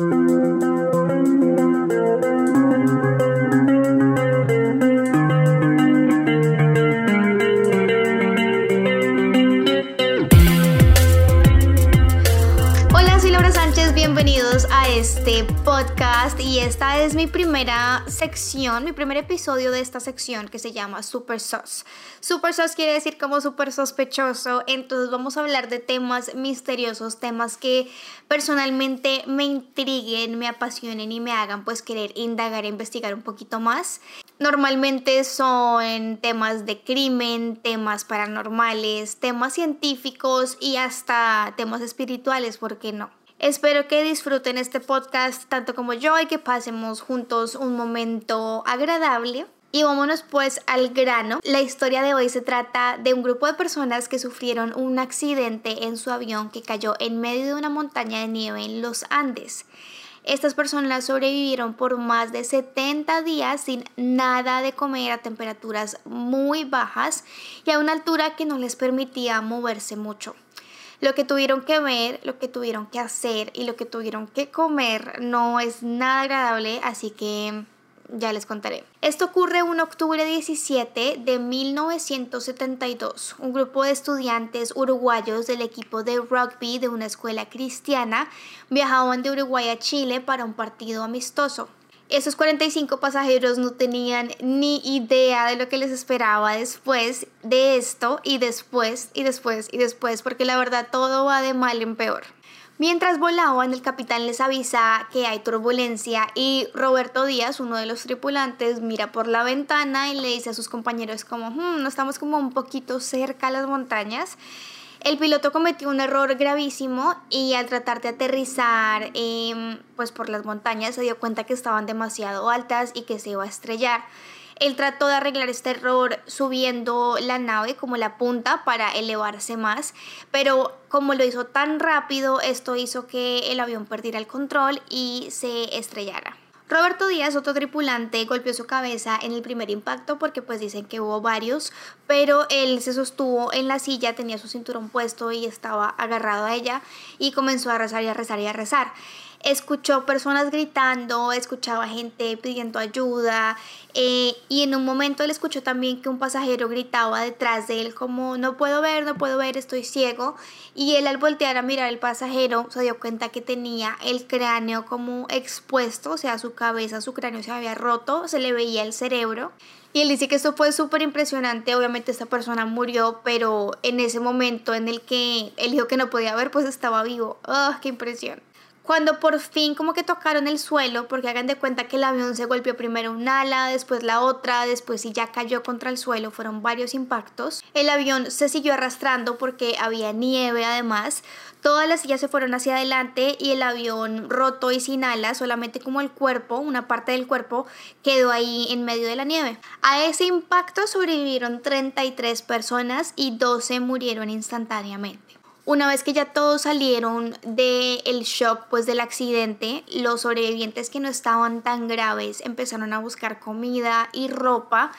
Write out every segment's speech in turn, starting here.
este esta es mi primera sección, mi primer episodio de esta sección que se llama Super Sos. Super Sos quiere decir como super sospechoso, entonces vamos a hablar de temas misteriosos, temas que personalmente me intriguen, me apasionen y me hagan pues querer indagar e investigar un poquito más. Normalmente son temas de crimen, temas paranormales, temas científicos y hasta temas espirituales, ¿por qué no? Espero que disfruten este podcast tanto como yo y que pasemos juntos un momento agradable. Y vámonos pues al grano. La historia de hoy se trata de un grupo de personas que sufrieron un accidente en su avión que cayó en medio de una montaña de nieve en los Andes. Estas personas sobrevivieron por más de 70 días sin nada de comer a temperaturas muy bajas y a una altura que no les permitía moverse mucho. Lo que tuvieron que ver, lo que tuvieron que hacer y lo que tuvieron que comer no es nada agradable, así que ya les contaré. Esto ocurre un octubre 17 de 1972. Un grupo de estudiantes uruguayos del equipo de rugby de una escuela cristiana viajaban de Uruguay a Chile para un partido amistoso. Esos 45 pasajeros no tenían ni idea de lo que les esperaba después de esto y después y después y después, porque la verdad todo va de mal en peor. Mientras volaban, el capitán les avisa que hay turbulencia y Roberto Díaz, uno de los tripulantes, mira por la ventana y le dice a sus compañeros como, hmm, no estamos como un poquito cerca a las montañas. El piloto cometió un error gravísimo y al tratar de aterrizar em, pues por las montañas se dio cuenta que estaban demasiado altas y que se iba a estrellar. Él trató de arreglar este error subiendo la nave como la punta para elevarse más, pero como lo hizo tan rápido, esto hizo que el avión perdiera el control y se estrellara. Roberto Díaz, otro tripulante, golpeó su cabeza en el primer impacto porque pues dicen que hubo varios, pero él se sostuvo en la silla, tenía su cinturón puesto y estaba agarrado a ella y comenzó a rezar y a rezar y a rezar escuchó personas gritando, escuchaba gente pidiendo ayuda eh, y en un momento él escuchó también que un pasajero gritaba detrás de él como no puedo ver, no puedo ver, estoy ciego y él al voltear a mirar al pasajero se dio cuenta que tenía el cráneo como expuesto, o sea su cabeza, su cráneo se había roto, se le veía el cerebro. Y él dice que esto fue súper impresionante, obviamente esta persona murió, pero en ese momento en el que él dijo que no podía ver, pues estaba vivo. ¡Ah, qué impresión! Cuando por fin como que tocaron el suelo, porque hagan de cuenta que el avión se golpeó primero un ala, después la otra, después y ya cayó contra el suelo, fueron varios impactos. El avión se siguió arrastrando porque había nieve además. Todas las sillas se fueron hacia adelante y el avión roto y sin alas, solamente como el cuerpo, una parte del cuerpo, quedó ahí en medio de la nieve. A ese impacto sobrevivieron 33 personas y 12 murieron instantáneamente. Una vez que ya todos salieron del shock pues del accidente, los sobrevivientes que no estaban tan graves empezaron a buscar comida y ropa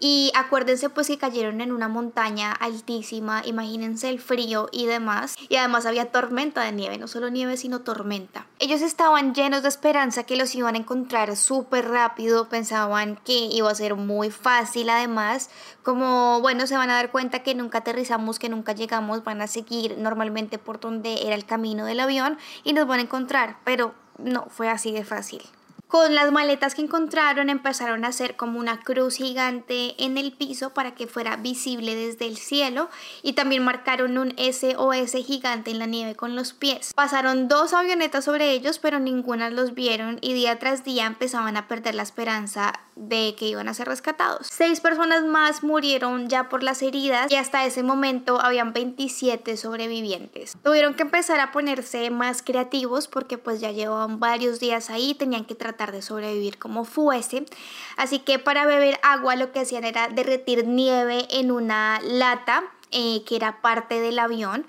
y acuérdense pues que cayeron en una montaña altísima, imagínense el frío y demás. Y además había tormenta de nieve, no solo nieve sino tormenta. Ellos estaban llenos de esperanza que los iban a encontrar súper rápido, pensaban que iba a ser muy fácil además, como bueno se van a dar cuenta que nunca aterrizamos, que nunca llegamos, van a seguir normalmente por donde era el camino del avión y nos van a encontrar, pero no fue así de fácil. Con las maletas que encontraron empezaron a hacer como una cruz gigante en el piso para que fuera visible desde el cielo y también marcaron un SOS gigante en la nieve con los pies. Pasaron dos avionetas sobre ellos pero ninguna los vieron y día tras día empezaban a perder la esperanza de que iban a ser rescatados. Seis personas más murieron ya por las heridas y hasta ese momento habían 27 sobrevivientes. Tuvieron que empezar a ponerse más creativos porque pues ya llevaban varios días ahí, tenían que tratar de sobrevivir como fuese. Así que para beber agua lo que hacían era derretir nieve en una lata eh, que era parte del avión.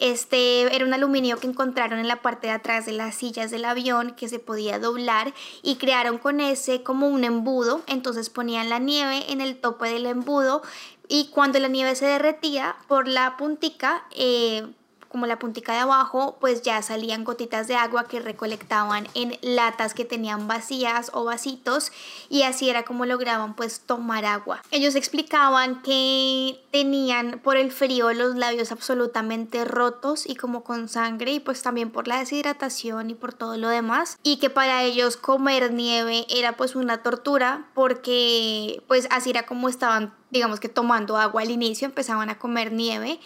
Este era un aluminio que encontraron en la parte de atrás de las sillas del avión que se podía doblar y crearon con ese como un embudo. Entonces ponían la nieve en el tope del embudo y cuando la nieve se derretía por la puntica, eh, como la puntica de abajo, pues ya salían gotitas de agua que recolectaban en latas que tenían vacías o vasitos y así era como lograban pues tomar agua. Ellos explicaban que tenían por el frío los labios absolutamente rotos y como con sangre y pues también por la deshidratación y por todo lo demás y que para ellos comer nieve era pues una tortura porque pues así era como estaban digamos que tomando agua al inicio, empezaban a comer nieve,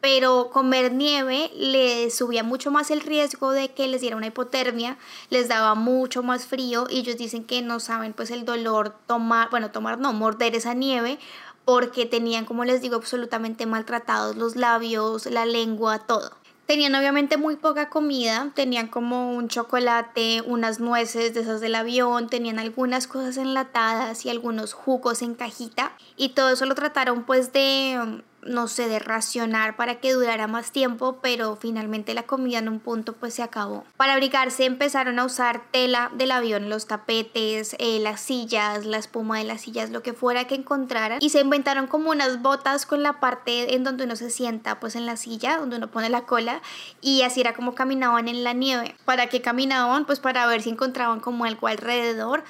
pero comer nieve les subía mucho más el riesgo de que les diera una hipotermia, les daba mucho más frío y ellos dicen que no saben pues el dolor tomar, bueno, tomar no, morder esa nieve porque tenían, como les digo, absolutamente maltratados los labios, la lengua, todo. Tenían obviamente muy poca comida, tenían como un chocolate, unas nueces de esas del avión, tenían algunas cosas enlatadas y algunos jugos en cajita y todo eso lo trataron pues de no sé, de racionar para que durara más tiempo, pero finalmente la comida en un punto pues se acabó. Para abrigarse empezaron a usar tela del avión, los tapetes, eh, las sillas, la espuma de las sillas, lo que fuera que encontraran y se inventaron como unas botas con la parte en donde uno se sienta pues en la silla, donde uno pone la cola y así era como caminaban en la nieve. ¿Para qué caminaban? Pues para ver si encontraban como algo alrededor,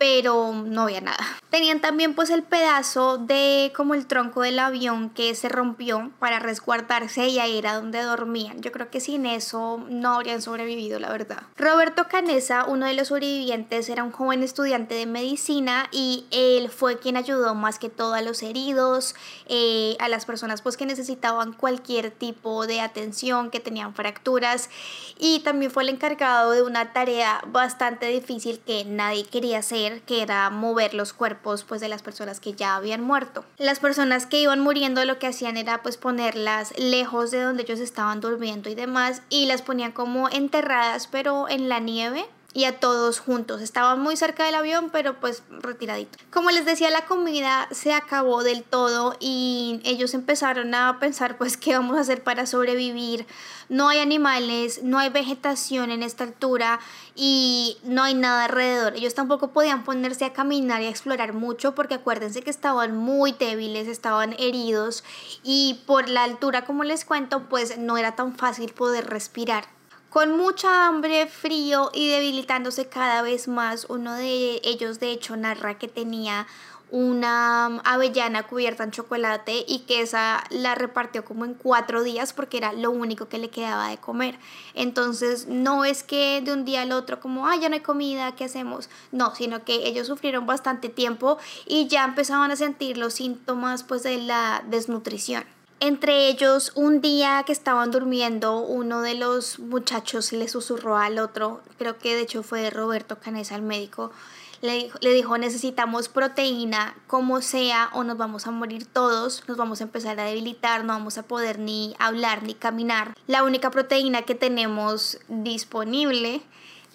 pero no había nada. Tenían también pues el pedazo de como el tronco del avión que se rompió para resguardarse y ahí era donde dormían. Yo creo que sin eso no habrían sobrevivido, la verdad. Roberto Canesa, uno de los sobrevivientes, era un joven estudiante de medicina y él fue quien ayudó más que todo a los heridos, eh, a las personas pues que necesitaban cualquier tipo de atención, que tenían fracturas y también fue el encargado de una tarea bastante difícil que nadie quería hacer que era mover los cuerpos pues de las personas que ya habían muerto. Las personas que iban muriendo lo que hacían era pues ponerlas lejos de donde ellos estaban durmiendo y demás y las ponían como enterradas pero en la nieve y a todos juntos. Estaban muy cerca del avión, pero pues retiradito. Como les decía, la comida se acabó del todo y ellos empezaron a pensar pues qué vamos a hacer para sobrevivir. No hay animales, no hay vegetación en esta altura y no hay nada alrededor. Ellos tampoco podían ponerse a caminar y a explorar mucho porque acuérdense que estaban muy débiles, estaban heridos y por la altura, como les cuento, pues no era tan fácil poder respirar. Con mucha hambre, frío y debilitándose cada vez más, uno de ellos de hecho narra que tenía una avellana cubierta en chocolate y que esa la repartió como en cuatro días porque era lo único que le quedaba de comer. Entonces no es que de un día al otro como, ah, ya no hay comida, ¿qué hacemos? No, sino que ellos sufrieron bastante tiempo y ya empezaban a sentir los síntomas pues de la desnutrición. Entre ellos, un día que estaban durmiendo, uno de los muchachos le susurró al otro, creo que de hecho fue Roberto Canesa, el médico, le dijo, le dijo, necesitamos proteína como sea o nos vamos a morir todos, nos vamos a empezar a debilitar, no vamos a poder ni hablar ni caminar. La única proteína que tenemos disponible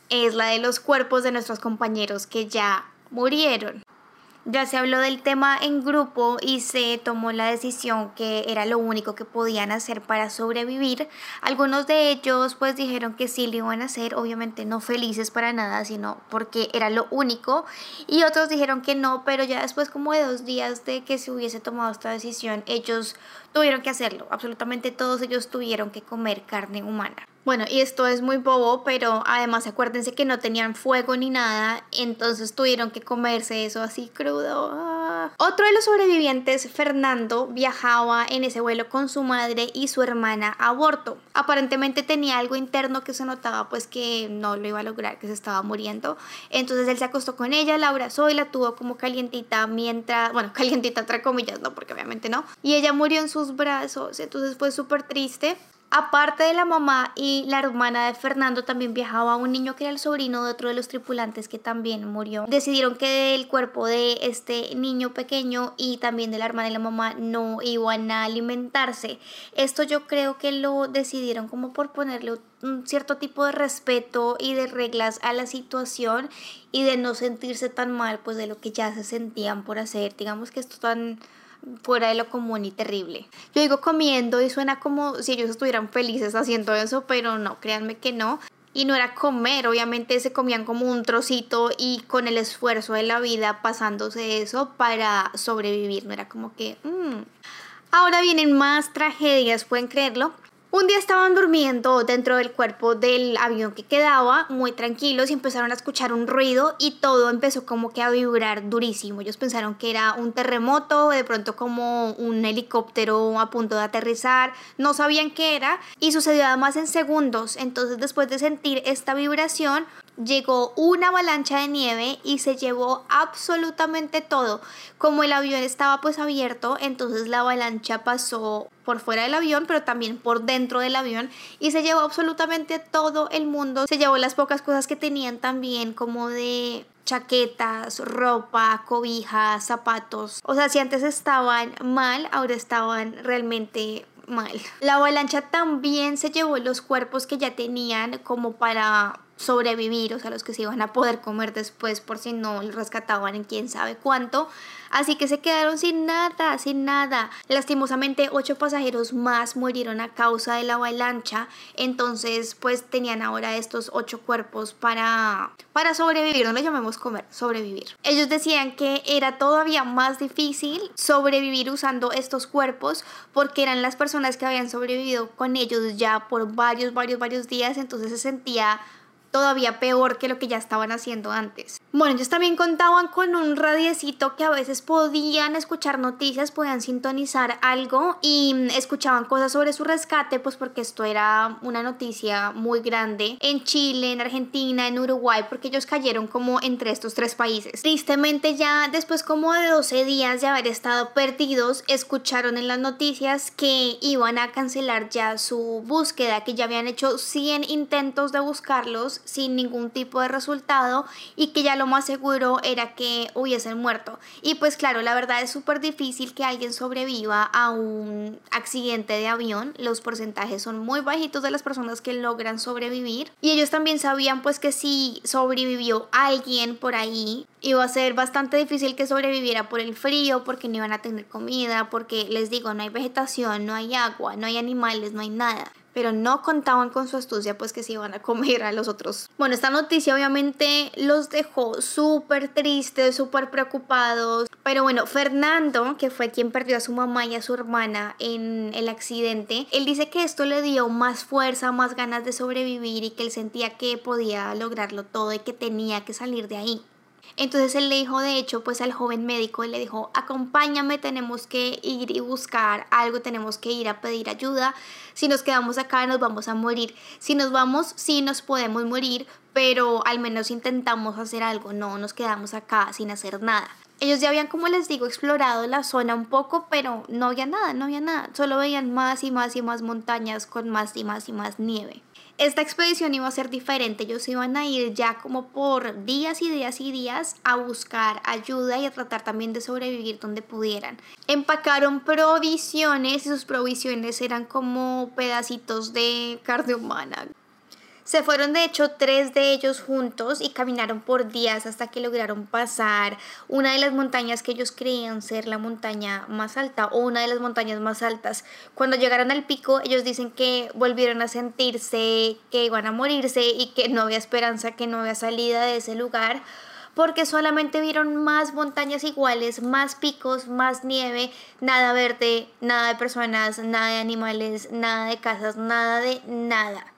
es la de los cuerpos de nuestros compañeros que ya murieron. Ya se habló del tema en grupo y se tomó la decisión que era lo único que podían hacer para sobrevivir. Algunos de ellos pues dijeron que sí lo iban a hacer, obviamente no felices para nada, sino porque era lo único. Y otros dijeron que no, pero ya después como de dos días de que se hubiese tomado esta decisión, ellos tuvieron que hacerlo. Absolutamente todos ellos tuvieron que comer carne humana. Bueno, y esto es muy bobo, pero además acuérdense que no tenían fuego ni nada, entonces tuvieron que comerse eso así crudo. Ah. Otro de los sobrevivientes, Fernando, viajaba en ese vuelo con su madre y su hermana a aborto. Aparentemente tenía algo interno que se notaba pues que no lo iba a lograr, que se estaba muriendo. Entonces él se acostó con ella, la abrazó y la tuvo como calientita mientras, bueno, calientita entre comillas, no, porque obviamente no. Y ella murió en sus brazos, entonces fue súper triste. Aparte de la mamá y la hermana de Fernando, también viajaba un niño que era el sobrino de otro de los tripulantes que también murió. Decidieron que el cuerpo de este niño pequeño y también de la hermana y la mamá no iban a alimentarse. Esto yo creo que lo decidieron como por ponerle un cierto tipo de respeto y de reglas a la situación y de no sentirse tan mal pues de lo que ya se sentían por hacer. Digamos que esto tan fuera de lo común y terrible. Yo digo comiendo y suena como si ellos estuvieran felices haciendo eso, pero no, créanme que no. Y no era comer, obviamente se comían como un trocito y con el esfuerzo de la vida pasándose eso para sobrevivir, no era como que... Mm". Ahora vienen más tragedias, pueden creerlo. Un día estaban durmiendo dentro del cuerpo del avión que quedaba, muy tranquilos, y empezaron a escuchar un ruido y todo empezó como que a vibrar durísimo. Ellos pensaron que era un terremoto, de pronto como un helicóptero a punto de aterrizar, no sabían qué era y sucedió además en segundos. Entonces después de sentir esta vibración, llegó una avalancha de nieve y se llevó absolutamente todo. Como el avión estaba pues abierto, entonces la avalancha pasó por fuera del avión, pero también por dentro del avión y se llevó absolutamente todo el mundo. Se llevó las pocas cosas que tenían también como de chaquetas, ropa, cobijas, zapatos. O sea, si antes estaban mal, ahora estaban realmente mal. La avalancha también se llevó los cuerpos que ya tenían como para sobrevivir, o sea, los que se iban a poder comer después por si no rescataban en quién sabe cuánto. Así que se quedaron sin nada, sin nada. Lastimosamente, ocho pasajeros más murieron a causa de la avalancha. Entonces, pues tenían ahora estos ocho cuerpos para, para sobrevivir. No le llamemos comer, sobrevivir. Ellos decían que era todavía más difícil sobrevivir usando estos cuerpos porque eran las personas que habían sobrevivido con ellos ya por varios, varios, varios días. Entonces se sentía todavía peor que lo que ya estaban haciendo antes. Bueno, ellos también contaban con un radiecito que a veces podían escuchar noticias, podían sintonizar algo y escuchaban cosas sobre su rescate, pues porque esto era una noticia muy grande en Chile, en Argentina, en Uruguay, porque ellos cayeron como entre estos tres países. Tristemente ya después como de 12 días de haber estado perdidos, escucharon en las noticias que iban a cancelar ya su búsqueda, que ya habían hecho 100 intentos de buscarlos sin ningún tipo de resultado y que ya lo más seguro era que hubiesen muerto. Y pues claro, la verdad es súper difícil que alguien sobreviva a un accidente de avión. Los porcentajes son muy bajitos de las personas que logran sobrevivir. Y ellos también sabían pues que si sobrevivió alguien por ahí, iba a ser bastante difícil que sobreviviera por el frío, porque no iban a tener comida, porque les digo, no hay vegetación, no hay agua, no hay animales, no hay nada pero no contaban con su astucia pues que se iban a comer a los otros. Bueno, esta noticia obviamente los dejó súper tristes, súper preocupados, pero bueno, Fernando, que fue quien perdió a su mamá y a su hermana en el accidente, él dice que esto le dio más fuerza, más ganas de sobrevivir y que él sentía que podía lograrlo todo y que tenía que salir de ahí. Entonces él le dijo, de hecho, pues al joven médico, le dijo, acompáñame, tenemos que ir y buscar algo, tenemos que ir a pedir ayuda. Si nos quedamos acá nos vamos a morir. Si nos vamos, sí nos podemos morir, pero al menos intentamos hacer algo, no nos quedamos acá sin hacer nada. Ellos ya habían, como les digo, explorado la zona un poco, pero no había nada, no había nada. Solo veían más y más y más montañas con más y más y más nieve. Esta expedición iba a ser diferente, ellos iban a ir ya como por días y días y días a buscar ayuda y a tratar también de sobrevivir donde pudieran. Empacaron provisiones y sus provisiones eran como pedacitos de carne humana. Se fueron de hecho tres de ellos juntos y caminaron por días hasta que lograron pasar una de las montañas que ellos creían ser la montaña más alta o una de las montañas más altas. Cuando llegaron al pico ellos dicen que volvieron a sentirse que iban a morirse y que no había esperanza, que no había salida de ese lugar porque solamente vieron más montañas iguales, más picos, más nieve, nada verde, nada de personas, nada de animales, nada de casas, nada de nada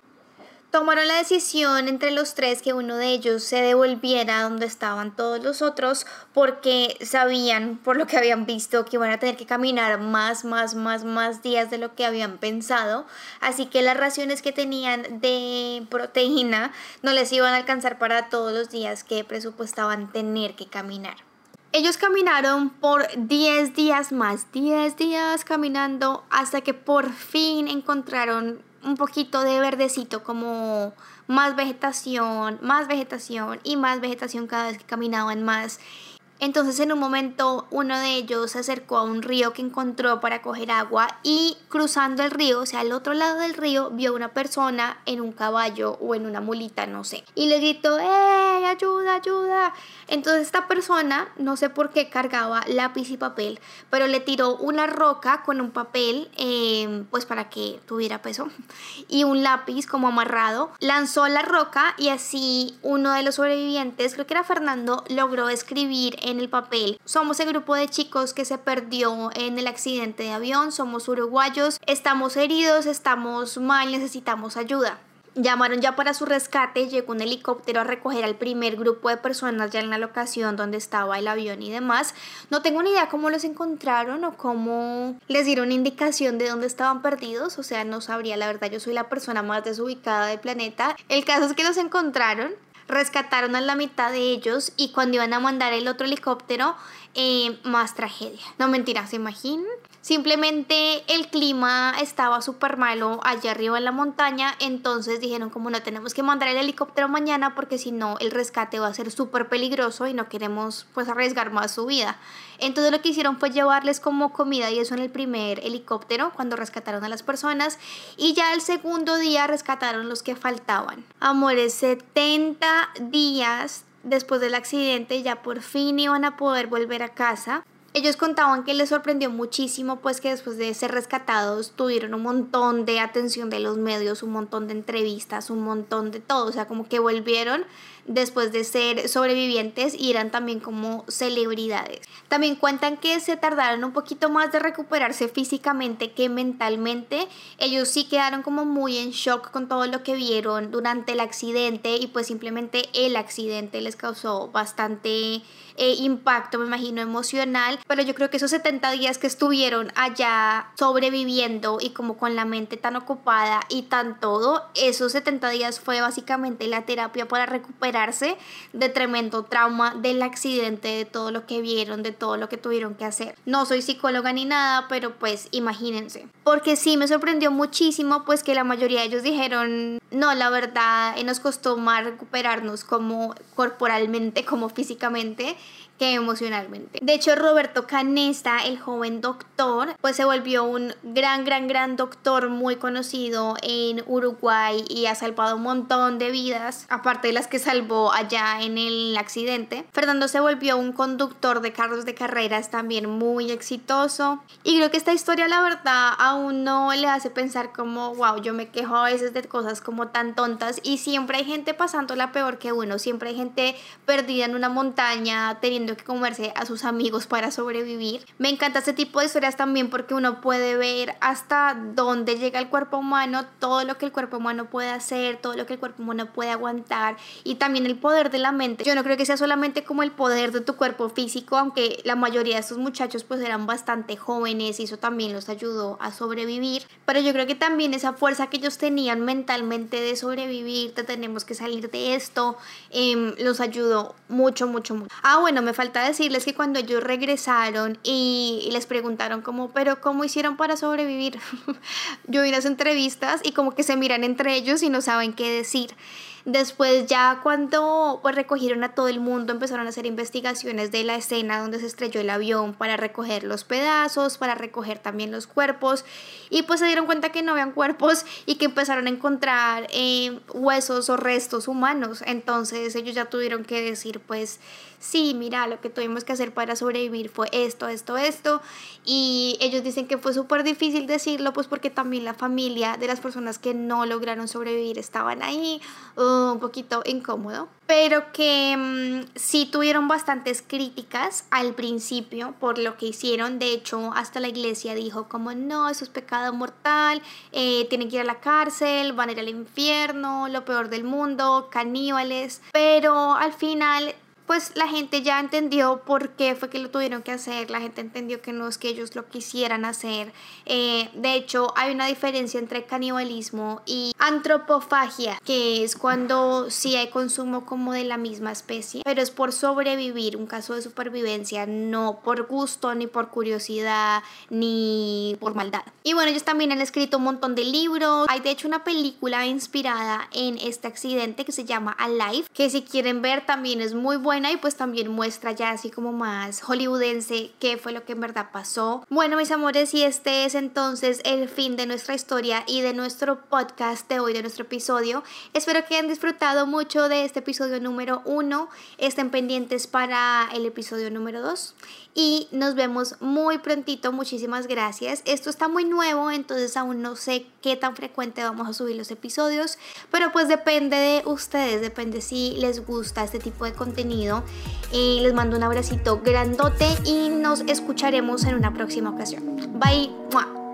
tomaron la decisión entre los tres que uno de ellos se devolviera donde estaban todos los otros porque sabían por lo que habían visto que iban a tener que caminar más, más, más, más días de lo que habían pensado. Así que las raciones que tenían de proteína no les iban a alcanzar para todos los días que presupuestaban tener que caminar. Ellos caminaron por 10 días más, 10 días caminando hasta que por fin encontraron un poquito de verdecito, como más vegetación, más vegetación y más vegetación cada vez que caminaban más. Entonces en un momento uno de ellos se acercó a un río que encontró para coger agua y cruzando el río, o sea, al otro lado del río, vio una persona en un caballo o en una mulita, no sé. Y le gritó, ¡eh, ayuda, ayuda! Entonces esta persona, no sé por qué cargaba lápiz y papel, pero le tiró una roca con un papel, em, pues para que tuviera peso, y un lápiz como amarrado. Lanzó la roca y así uno de los sobrevivientes, creo que era Fernando, logró escribir en el papel. Somos el grupo de chicos que se perdió en el accidente de avión, somos uruguayos, estamos heridos, estamos mal, necesitamos ayuda. Llamaron ya para su rescate, llegó un helicóptero a recoger al primer grupo de personas ya en la locación donde estaba el avión y demás. No tengo ni idea cómo los encontraron o cómo les dieron indicación de dónde estaban perdidos, o sea, no sabría la verdad, yo soy la persona más desubicada del planeta. El caso es que los encontraron, rescataron a la mitad de ellos y cuando iban a mandar el otro helicóptero, eh, más tragedia. No mentiras, ¿se imaginan? Simplemente el clima estaba súper malo allá arriba en la montaña, entonces dijeron como no tenemos que mandar el helicóptero mañana porque si no el rescate va a ser súper peligroso y no queremos pues arriesgar más su vida. Entonces lo que hicieron fue llevarles como comida y eso en el primer helicóptero cuando rescataron a las personas y ya el segundo día rescataron los que faltaban. Amores, 70 días después del accidente ya por fin iban a poder volver a casa. Ellos contaban que les sorprendió muchísimo pues que después de ser rescatados tuvieron un montón de atención de los medios, un montón de entrevistas, un montón de todo, o sea, como que volvieron después de ser sobrevivientes y eran también como celebridades. También cuentan que se tardaron un poquito más de recuperarse físicamente que mentalmente. Ellos sí quedaron como muy en shock con todo lo que vieron durante el accidente y pues simplemente el accidente les causó bastante eh, impacto, me imagino, emocional. Pero yo creo que esos 70 días que estuvieron allá sobreviviendo y como con la mente tan ocupada y tan todo, esos 70 días fue básicamente la terapia para recuperar de tremendo trauma, del accidente, de todo lo que vieron, de todo lo que tuvieron que hacer. No soy psicóloga ni nada, pero pues imagínense. Porque sí me sorprendió muchísimo, pues que la mayoría de ellos dijeron, no, la verdad, nos costó más recuperarnos como corporalmente, como físicamente que emocionalmente. De hecho, Roberto Canesta, el joven doctor, pues se volvió un gran, gran, gran doctor muy conocido en Uruguay y ha salvado un montón de vidas, aparte de las que salvó allá en el accidente. Fernando se volvió un conductor de carros de carreras también muy exitoso. Y creo que esta historia, la verdad, a uno le hace pensar como, wow, yo me quejo a veces de cosas como tan tontas y siempre hay gente pasándola peor que uno, siempre hay gente perdida en una montaña, teniendo que comerse a sus amigos para sobrevivir. Me encanta este tipo de historias también porque uno puede ver hasta dónde llega el cuerpo humano, todo lo que el cuerpo humano puede hacer, todo lo que el cuerpo humano puede aguantar y también el poder de la mente. Yo no creo que sea solamente como el poder de tu cuerpo físico, aunque la mayoría de estos muchachos pues eran bastante jóvenes y eso también los ayudó a sobrevivir, pero yo creo que también esa fuerza que ellos tenían mentalmente de sobrevivir, de tenemos que salir de esto, eh, los ayudó mucho, mucho, mucho. Ah, bueno, me falta decirles que cuando ellos regresaron y, les preguntaron como, pero ¿cómo hicieron para sobrevivir? Yo vi las entrevistas y como que se miran entre ellos y no saben qué decir. Después ya cuando pues, recogieron a todo el mundo empezaron a hacer investigaciones de la escena donde se estrelló el avión para recoger los pedazos, para recoger también los cuerpos y pues se dieron cuenta que no habían cuerpos y que empezaron a encontrar eh, huesos o restos humanos. Entonces ellos ya tuvieron que decir pues sí, mira, lo que tuvimos que hacer para sobrevivir fue esto, esto, esto. Y ellos dicen que fue súper difícil decirlo, pues porque también la familia de las personas que no lograron sobrevivir estaban ahí, uh, un poquito incómodo. Pero que mm, sí tuvieron bastantes críticas al principio por lo que hicieron. De hecho, hasta la iglesia dijo como, no, eso es pecado mortal, eh, tienen que ir a la cárcel, van a ir al infierno, lo peor del mundo, caníbales. Pero al final pues la gente ya entendió por qué fue que lo tuvieron que hacer, la gente entendió que no es que ellos lo quisieran hacer. Eh, de hecho, hay una diferencia entre canibalismo y antropofagia, que es cuando sí hay consumo como de la misma especie, pero es por sobrevivir, un caso de supervivencia, no por gusto, ni por curiosidad, ni por maldad. Y bueno, ellos también han escrito un montón de libros. Hay de hecho una película inspirada en este accidente que se llama Alive, que si quieren ver también es muy buena y pues también muestra ya así como más hollywoodense qué fue lo que en verdad pasó. Bueno, mis amores, y este es entonces el fin de nuestra historia y de nuestro podcast de hoy, de nuestro episodio. Espero que hayan disfrutado mucho de este episodio número uno. Estén pendientes para el episodio número dos y nos vemos muy prontito. Muchísimas gracias. Esto está muy nuevo, entonces aún no sé qué tan frecuente vamos a subir los episodios, pero pues depende de ustedes, depende si les gusta este tipo de contenido Eh, les mando un abracito grandote y nos escucharemos en una próxima ocasión. Bye.